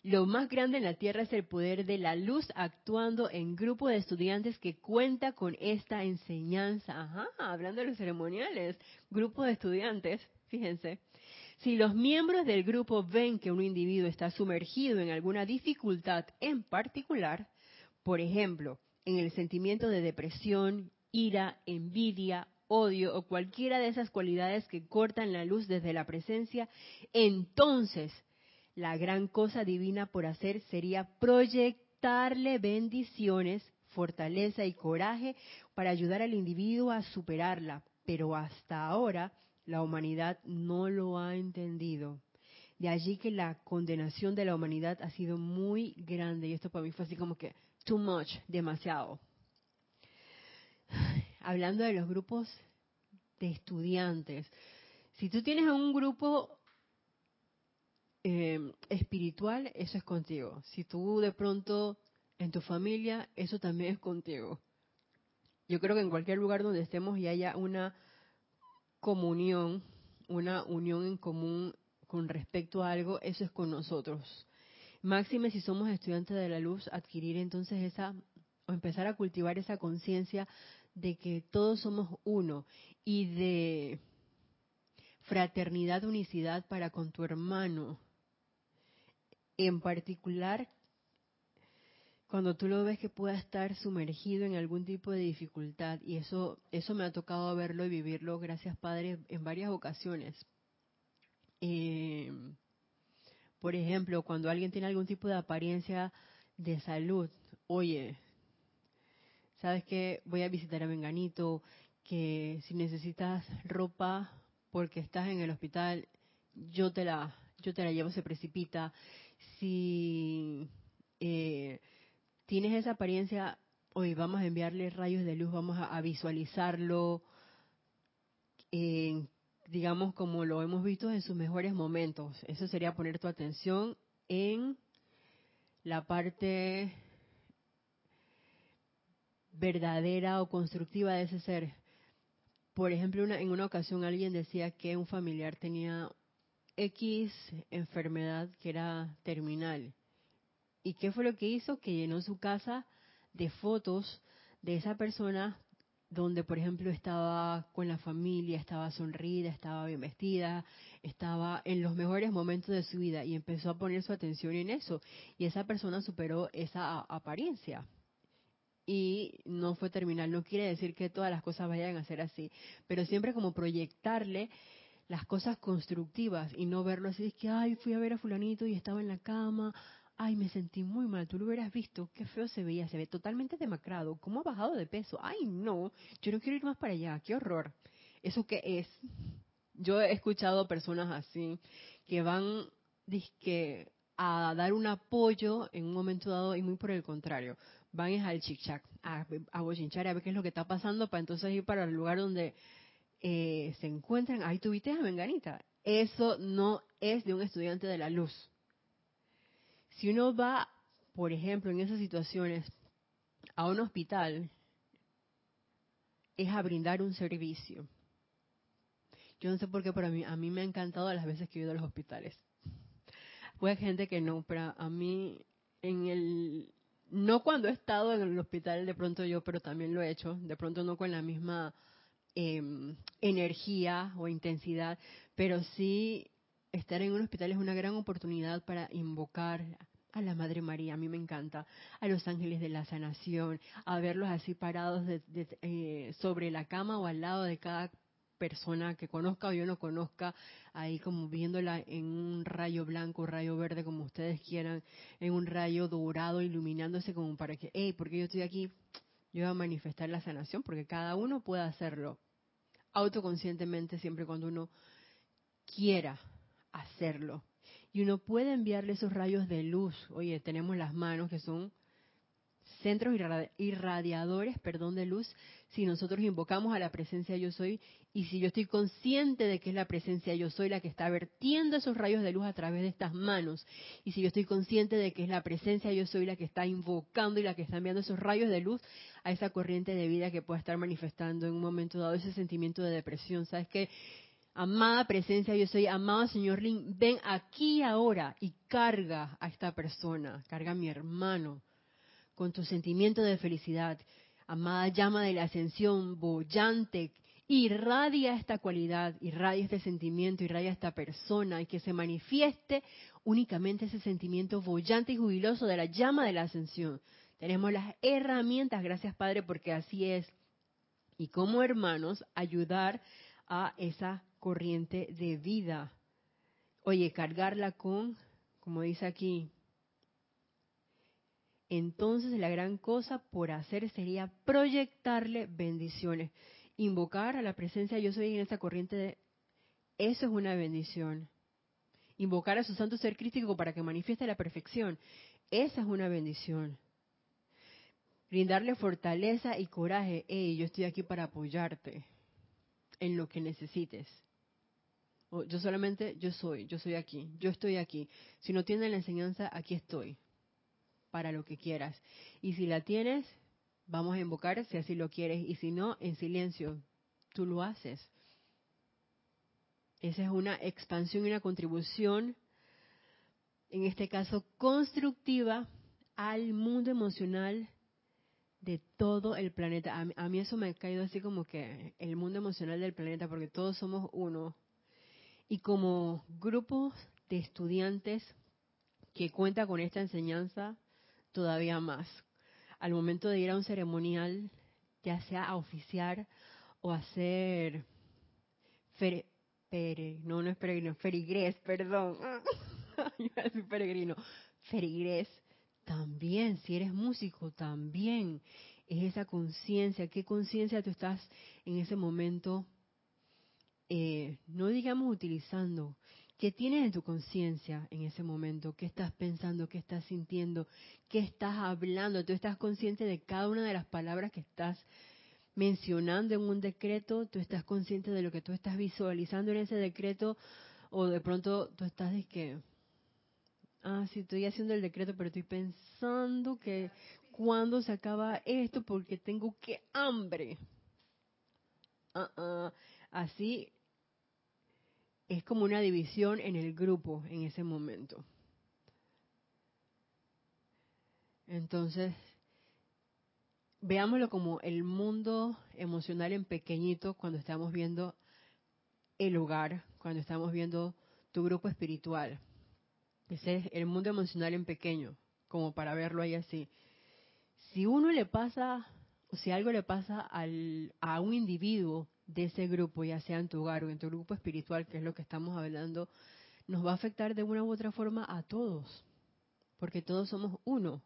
Lo más grande en la Tierra es el poder de la luz actuando en grupo de estudiantes que cuenta con esta enseñanza. Ajá, hablando de los ceremoniales, grupo de estudiantes Fíjense, si los miembros del grupo ven que un individuo está sumergido en alguna dificultad en particular, por ejemplo, en el sentimiento de depresión, ira, envidia, odio o cualquiera de esas cualidades que cortan la luz desde la presencia, entonces la gran cosa divina por hacer sería proyectarle bendiciones, fortaleza y coraje para ayudar al individuo a superarla. Pero hasta ahora la humanidad no lo ha entendido. De allí que la condenación de la humanidad ha sido muy grande y esto para mí fue así como que too much, demasiado. Hablando de los grupos de estudiantes, si tú tienes un grupo eh, espiritual, eso es contigo. Si tú de pronto en tu familia, eso también es contigo. Yo creo que en cualquier lugar donde estemos y haya una comunión, una unión en común con respecto a algo, eso es con nosotros. Máxime si somos estudiantes de la luz, adquirir entonces esa, o empezar a cultivar esa conciencia de que todos somos uno y de fraternidad, unicidad para con tu hermano. En particular, cuando tú lo ves que pueda estar sumergido en algún tipo de dificultad, y eso, eso me ha tocado verlo y vivirlo, gracias Padre, en varias ocasiones. Eh, por ejemplo, cuando alguien tiene algún tipo de apariencia de salud, oye, ¿sabes qué? Voy a visitar a Menganito, que si necesitas ropa porque estás en el hospital, yo te la, yo te la llevo, se precipita. Si eh, tienes esa apariencia, hoy vamos a enviarle rayos de luz, vamos a, visualizarlo, digamos como lo hemos visto en sus mejores momentos. Eso sería poner tu atención en la parte verdadera o constructiva de ese ser. Por ejemplo, en una ocasión alguien decía que un familiar tenía X enfermedad que era terminal. ¿Y qué fue lo que hizo? Que llenó su casa de fotos de esa persona donde, por ejemplo, estaba con la familia, estaba sonrida, estaba bien vestida, estaba en los mejores momentos de su vida y empezó a poner su atención en eso. Y esa persona superó esa apariencia y no fue terminal. No quiere decir que todas las cosas vayan a ser así, pero siempre como proyectarle las cosas constructivas y no verlo así, es que, ay, fui a ver a fulanito y estaba en la cama, ay, me sentí muy mal, tú lo hubieras visto, qué feo se veía, se ve totalmente demacrado, ¿cómo ha bajado de peso? Ay, no, yo no quiero ir más para allá, qué horror. ¿Eso qué es? Yo he escuchado personas así que van que a dar un apoyo en un momento dado y muy por el contrario, van al chic a, a bochinchar, a ver qué es lo que está pasando para entonces ir para el lugar donde eh, se encuentran. Ahí tuviste a Menganita. Eso no es de un estudiante de la luz. Si uno va, por ejemplo, en esas situaciones a un hospital, es a brindar un servicio. Yo no sé por qué, pero a mí, a mí me ha encantado las veces que he ido a los hospitales. Puede gente que no, pero a mí en el no cuando he estado en el hospital de pronto yo, pero también lo he hecho, de pronto no con la misma em, energía o intensidad, pero sí estar en un hospital es una gran oportunidad para invocar a la Madre María, a mí me encanta, a los ángeles de la sanación, a verlos así parados eh, sobre la cama o al lado de cada persona que conozca o yo no conozca, ahí como viéndola en un rayo blanco, rayo verde, como ustedes quieran, en un rayo dorado, iluminándose como para que, hey, porque yo estoy aquí, yo voy a manifestar la sanación, porque cada uno puede hacerlo autoconscientemente siempre cuando uno quiera hacerlo. Y uno puede enviarle esos rayos de luz. Oye, tenemos las manos que son centros irradiadores, perdón, de luz, si nosotros invocamos a la presencia yo soy y si yo estoy consciente de que es la presencia yo soy la que está vertiendo esos rayos de luz a través de estas manos y si yo estoy consciente de que es la presencia yo soy la que está invocando y la que está enviando esos rayos de luz a esa corriente de vida que pueda estar manifestando en un momento dado ese sentimiento de depresión, ¿sabes qué? Amada presencia, yo soy amado Señor Lin, ven aquí ahora y carga a esta persona, carga a mi hermano, con tu sentimiento de felicidad. Amada llama de la ascensión, bollante, irradia esta cualidad, irradia este sentimiento, irradia esta persona y que se manifieste únicamente ese sentimiento bollante y jubiloso de la llama de la ascensión. Tenemos las herramientas, gracias Padre, porque así es. Y como hermanos, ayudar a esa corriente de vida. Oye, cargarla con, como dice aquí, entonces la gran cosa por hacer sería proyectarle bendiciones. Invocar a la presencia yo soy en esa corriente de... Eso es una bendición. Invocar a su santo ser crítico para que manifieste la perfección. Esa es una bendición. Brindarle fortaleza y coraje. Hey, yo estoy aquí para apoyarte en lo que necesites. Yo solamente, yo soy, yo soy aquí, yo estoy aquí. Si no tienes la enseñanza, aquí estoy para lo que quieras. Y si la tienes, vamos a invocar si así lo quieres. Y si no, en silencio, tú lo haces. Esa es una expansión y una contribución en este caso constructiva, al mundo emocional de todo el planeta. A, mí eso me ha caído así como que el mundo emocional del planeta, porque todos somos uno. Y como grupo de estudiantes que cuenta con esta enseñanza, todavía más. Al momento de ir a un ceremonial, ya sea a oficiar o a hacer no, no es peregrino, ferigres, perdón. Yo soy peregrino. Ferigres, también, si eres músico, también es esa conciencia. ¿Qué conciencia tú estás en ese momento, eh, no digamos utilizando? ¿Qué tienes en tu conciencia en ese momento? ¿Qué estás pensando? ¿Qué estás sintiendo? ¿Qué estás hablando? Tú estás consciente de cada una de las palabras que estás mencionando en un decreto, tú estás consciente de lo que tú estás visualizando en ese decreto, o de pronto tú estás de que, ah, sí, estoy haciendo el decreto, pero estoy pensando que cuando se acaba esto porque tengo que hambre. Ah, ah. Así es como una división en el grupo en ese momento. Entonces, veámoslo como el mundo emocional en pequeñito cuando estamos viendo el hogar, cuando estamos viendo tu grupo espiritual. Ese es el mundo emocional en pequeño, como para verlo ahí así. Si uno le pasa, o si algo le pasa al, a un individuo de ese grupo, ya sea en tu hogar o en tu grupo espiritual, que es lo que estamos hablando, nos va a afectar de una u otra forma a todos, porque todos somos uno.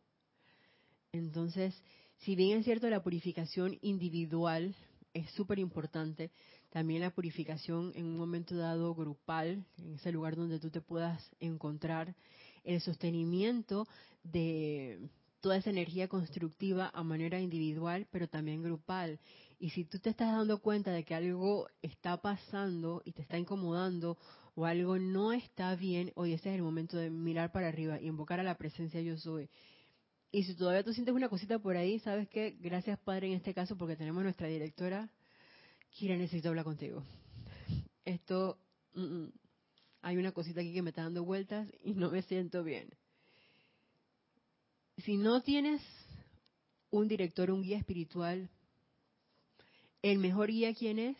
Entonces, si bien es cierto la purificación individual es súper importante, también la purificación en un momento dado grupal, en ese lugar donde tú te puedas encontrar, el sostenimiento de toda esa energía constructiva a manera individual, pero también grupal. Y si tú te estás dando cuenta de que algo está pasando y te está incomodando o algo no está bien, hoy ese es el momento de mirar para arriba y invocar a la presencia yo soy y si todavía tú sientes una cosita por ahí, ¿sabes qué? Gracias, Padre, en este caso, porque tenemos nuestra directora. Kira, necesito hablar contigo. Esto, mm, mm, hay una cosita aquí que me está dando vueltas y no me siento bien. Si no tienes un director, un guía espiritual, el mejor guía, ¿quién es?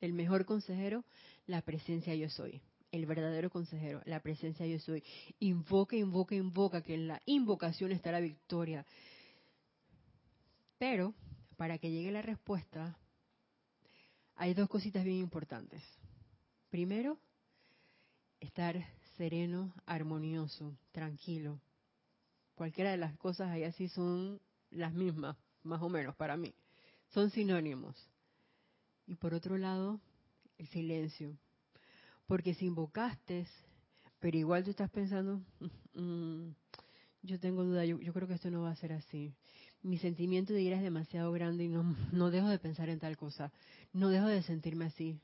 El mejor consejero, la presencia yo soy el verdadero consejero, la presencia yo soy. Invoca, invoca, invoca, que en la invocación está la victoria. Pero, para que llegue la respuesta, hay dos cositas bien importantes. Primero, estar sereno, armonioso, tranquilo. Cualquiera de las cosas ahí así son las mismas, más o menos, para mí. Son sinónimos. Y por otro lado, el silencio. Porque si invocaste, pero igual tú estás pensando, mm, mm, yo tengo duda, yo, creo que esto no va a ser así. Mi sentimiento de ira es demasiado grande y no, no dejo de pensar en tal cosa. No dejo de sentirme así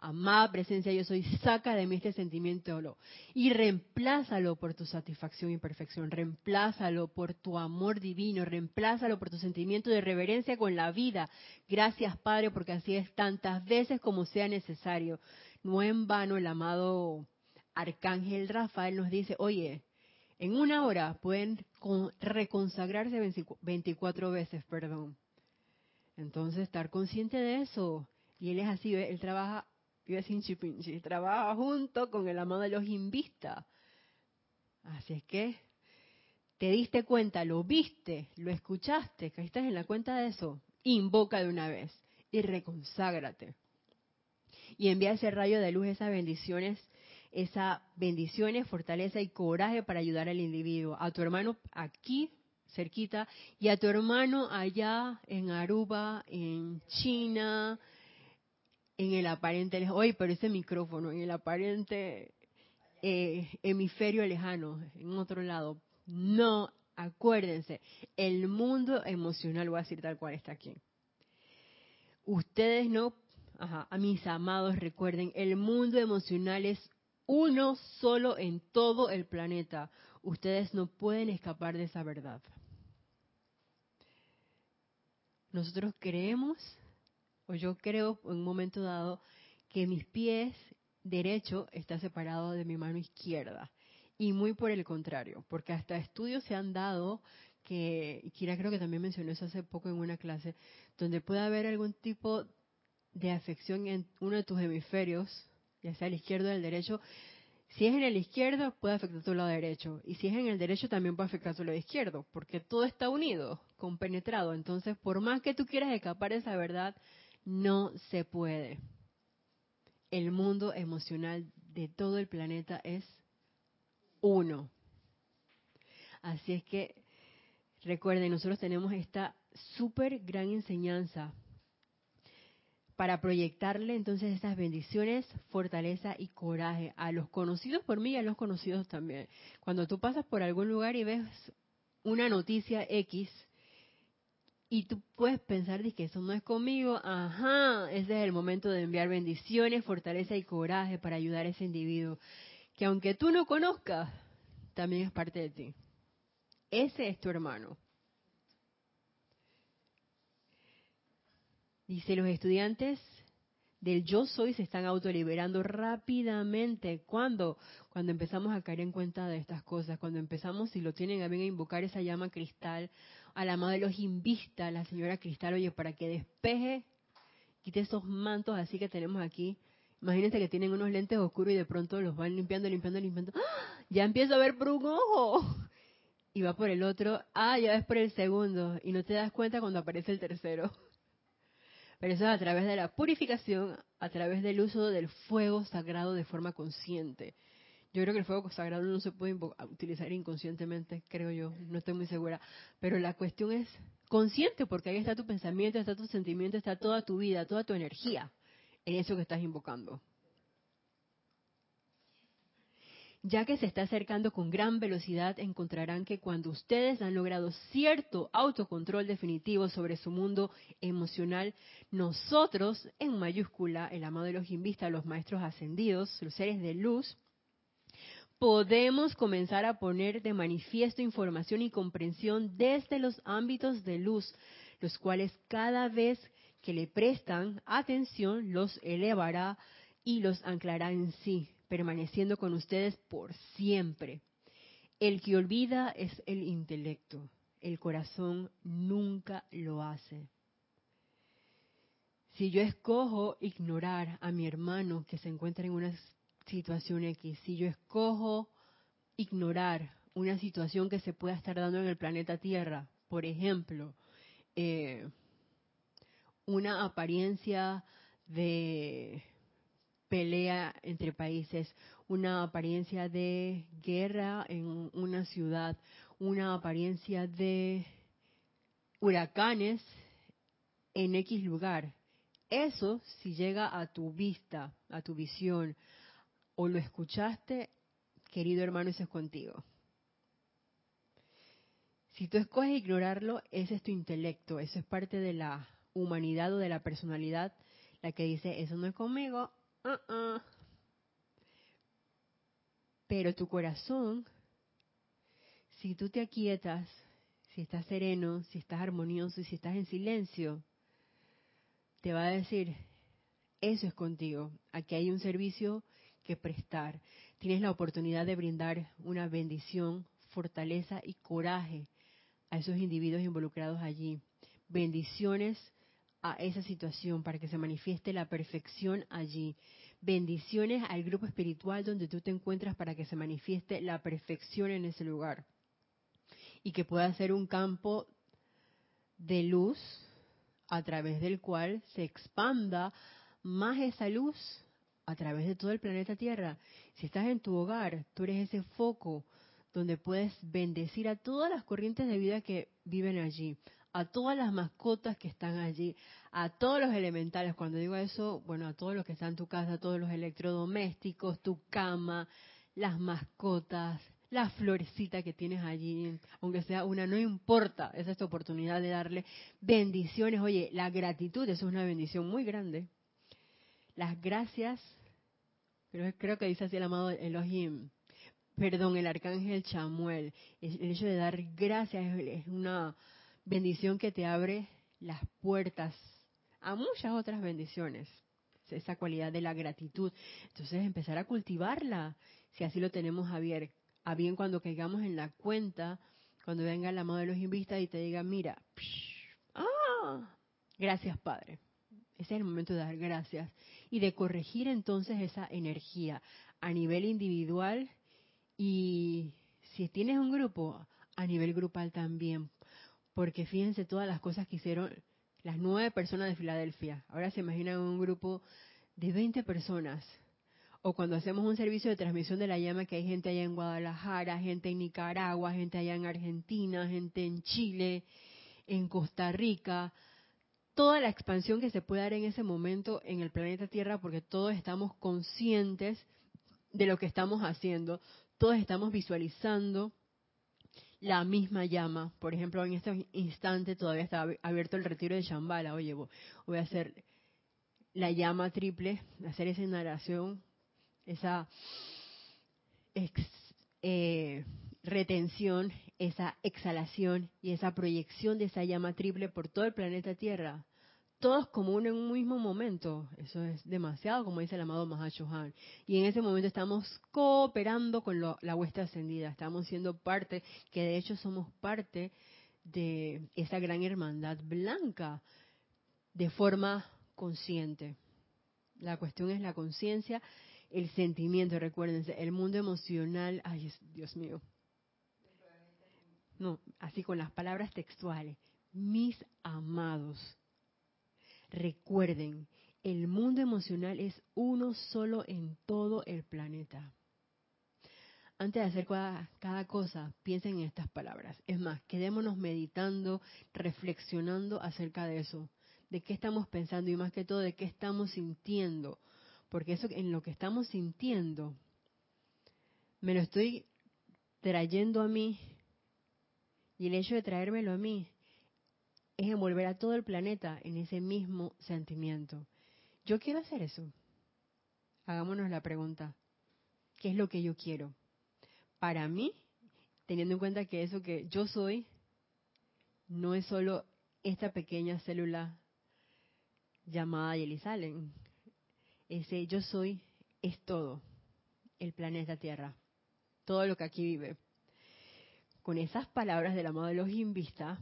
amada presencia yo soy, saca de mí este sentimiento y reemplázalo por tu satisfacción y perfección, reemplázalo por tu amor divino, reemplázalo por tu sentimiento de reverencia con la vida. Gracias Padre, porque así es tantas veces como sea necesario. No en vano el amado Arcángel Rafael nos dice, oye, en una hora pueden reconsagrarse 24 veces, perdón. Entonces, estar consciente de eso. Y él es así, él trabaja y trabaja junto con el amado los invista. Así es que te diste cuenta, lo viste, lo escuchaste, que estás en la cuenta de eso, invoca de una vez y reconságrate. Y envía ese rayo de luz, esas bendiciones, esas bendiciones, fortaleza y coraje para ayudar al individuo, a tu hermano aquí cerquita y a tu hermano allá en Aruba, en China, en el aparente, hoy pero ese micrófono, en el aparente eh, hemisferio lejano, en otro lado. No, acuérdense, el mundo emocional, voy a decir tal cual está aquí. Ustedes no, a mis amados recuerden, el mundo emocional es uno solo en todo el planeta. Ustedes no pueden escapar de esa verdad. Nosotros creemos o yo creo en un momento dado que mis pies derecho está separado de mi mano izquierda y muy por el contrario, porque hasta estudios se han dado que, Kira creo que también mencionó eso hace poco en una clase, donde puede haber algún tipo de afección en uno de tus hemisferios, ya sea el izquierdo o el derecho, si es en el izquierdo, puede afectar tu lado derecho. Y si es en el derecho, también puede afectar tu lado izquierdo, porque todo está unido, compenetrado. Entonces, por más que tú quieras escapar de esa verdad, no se puede. El mundo emocional de todo el planeta es uno. Así es que, recuerden, nosotros tenemos esta súper gran enseñanza para proyectarle entonces estas bendiciones, fortaleza y coraje a los conocidos por mí y a los conocidos también. Cuando tú pasas por algún lugar y ves una noticia X y tú puedes pensar que eso no es conmigo, ajá, ese es el momento de enviar bendiciones, fortaleza y coraje para ayudar a ese individuo, que aunque tú no conozcas, también es parte de ti. Ese es tu hermano. Dice, los estudiantes del yo soy se están autoliberando rápidamente. ¿Cuándo? Cuando empezamos a caer en cuenta de estas cosas, cuando empezamos, si lo tienen a bien, a invocar esa llama cristal, a la madre de los invista, la señora cristal, oye, para que despeje, quite esos mantos así que tenemos aquí. Imagínense que tienen unos lentes oscuros y de pronto los van limpiando, limpiando, limpiando. ¡Ah! Ya empiezo a ver por un ojo. Y va por el otro. Ah, ya ves por el segundo. Y no te das cuenta cuando aparece el tercero. Pero eso es a través de la purificación, a través del uso del fuego sagrado de forma consciente. Yo creo que el fuego sagrado no se puede utilizar inconscientemente, creo yo, no estoy muy segura. Pero la cuestión es consciente, porque ahí está tu pensamiento, está tu sentimiento, está toda tu vida, toda tu energía en eso que estás invocando. Ya que se está acercando con gran velocidad, encontrarán que cuando ustedes han logrado cierto autocontrol definitivo sobre su mundo emocional, nosotros, en mayúscula, el amado de los invistas, los maestros ascendidos, los seres de luz, podemos comenzar a poner de manifiesto información y comprensión desde los ámbitos de luz, los cuales cada vez que le prestan atención los elevará y los anclará en sí, permaneciendo con ustedes por siempre. El que olvida es el intelecto, el corazón nunca lo hace. Si yo escojo ignorar a mi hermano que se encuentra en una situación X, si yo escojo ignorar una situación que se pueda estar dando en el planeta Tierra, por ejemplo, eh, una apariencia de pelea entre países, una apariencia de guerra en una ciudad, una apariencia de huracanes en X lugar. Eso, si llega a tu vista, a tu visión, o lo escuchaste, querido hermano, eso es contigo. Si tú escoges ignorarlo, ese es tu intelecto, eso es parte de la humanidad o de la personalidad, la que dice, eso no es conmigo, Uh-uh. Pero tu corazón, si tú te aquietas, si estás sereno, si estás armonioso y si estás en silencio, te va a decir, eso es contigo, aquí hay un servicio que prestar. Tienes la oportunidad de brindar una bendición, fortaleza y coraje a esos individuos involucrados allí. Bendiciones a esa situación para que se manifieste la perfección allí. Bendiciones al grupo espiritual donde tú te encuentras para que se manifieste la perfección en ese lugar. Y que pueda ser un campo de luz a través del cual se expanda más esa luz a través de todo el planeta Tierra. Si estás en tu hogar, tú eres ese foco donde puedes bendecir a todas las corrientes de vida que viven allí, a todas las mascotas que están allí, a todos los elementales. Cuando digo eso, bueno, a todos los que están en tu casa, a todos los electrodomésticos, tu cama, las mascotas, la florecita que tienes allí, aunque sea una, no importa, esa es tu oportunidad de darle bendiciones. Oye, la gratitud, eso es una bendición muy grande. Las gracias, creo, creo que dice así el amado Elohim, perdón, el arcángel Chamuel, el hecho de dar gracias es una bendición que te abre las puertas a muchas otras bendiciones. Esa cualidad de la gratitud. Entonces empezar a cultivarla, si así lo tenemos a a bien cuando caigamos en la cuenta, cuando venga la mano de los invistas y te diga, mira, ah, gracias Padre. Ese es el momento de dar gracias y de corregir entonces esa energía a nivel individual y si tienes un grupo, a nivel grupal también. Porque fíjense todas las cosas que hicieron las nueve personas de Filadelfia. Ahora se imaginan un grupo de 20 personas. O cuando hacemos un servicio de transmisión de la llama, que hay gente allá en Guadalajara, gente en Nicaragua, gente allá en Argentina, gente en Chile, en Costa Rica. Toda la expansión que se puede dar en ese momento en el planeta Tierra, porque todos estamos conscientes de lo que estamos haciendo, todos estamos visualizando la misma llama. Por ejemplo, en este instante todavía está abierto el retiro de Shambhala. Oye, voy a hacer la llama triple, hacer esa inhalación, esa eh, retención, esa exhalación y esa proyección de esa llama triple por todo el planeta Tierra todos como uno en un mismo momento. Eso es demasiado, como dice el amado Mahashohan. Y en ese momento estamos cooperando con la huesta ascendida. Estamos siendo parte, que de hecho somos parte de esa gran hermandad blanca de forma consciente. La cuestión es la conciencia, el sentimiento. Recuérdense, el mundo emocional. Ay, Dios mío. No, así con las palabras textuales. Mis amados Recuerden, el mundo emocional es uno solo en todo el planeta. Antes de hacer cada, cosa, piensen en estas palabras. Es más, quedémonos meditando, reflexionando acerca de eso. De qué estamos pensando y más que todo de qué estamos sintiendo. Porque eso en lo que estamos sintiendo, me lo estoy trayendo a mí. Y el hecho de traérmelo a mí es envolver a todo el planeta en ese mismo sentimiento. Yo quiero hacer eso. Hagámonos la pregunta, ¿qué es lo que yo quiero? Para mí, teniendo en cuenta que eso que yo soy no es solo esta pequeña célula llamada Yelisalen. Ese yo soy es todo, el planeta Tierra, todo lo que aquí vive. Con esas palabras del amado de los Invista,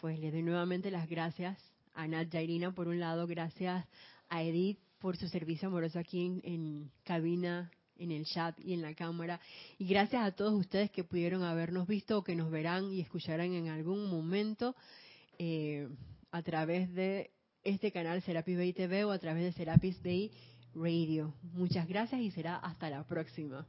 pues le doy nuevamente las gracias a Nat Jairina por un lado, gracias a Edith por su servicio amoroso aquí en, cabina, en el chat y en la cámara. Y gracias a todos ustedes que pudieron habernos visto o que nos verán y escucharán en algún momento eh, a través de este canal Serapis Bay TV o a través de Serapis Bay Radio. Muchas gracias y será hasta la próxima.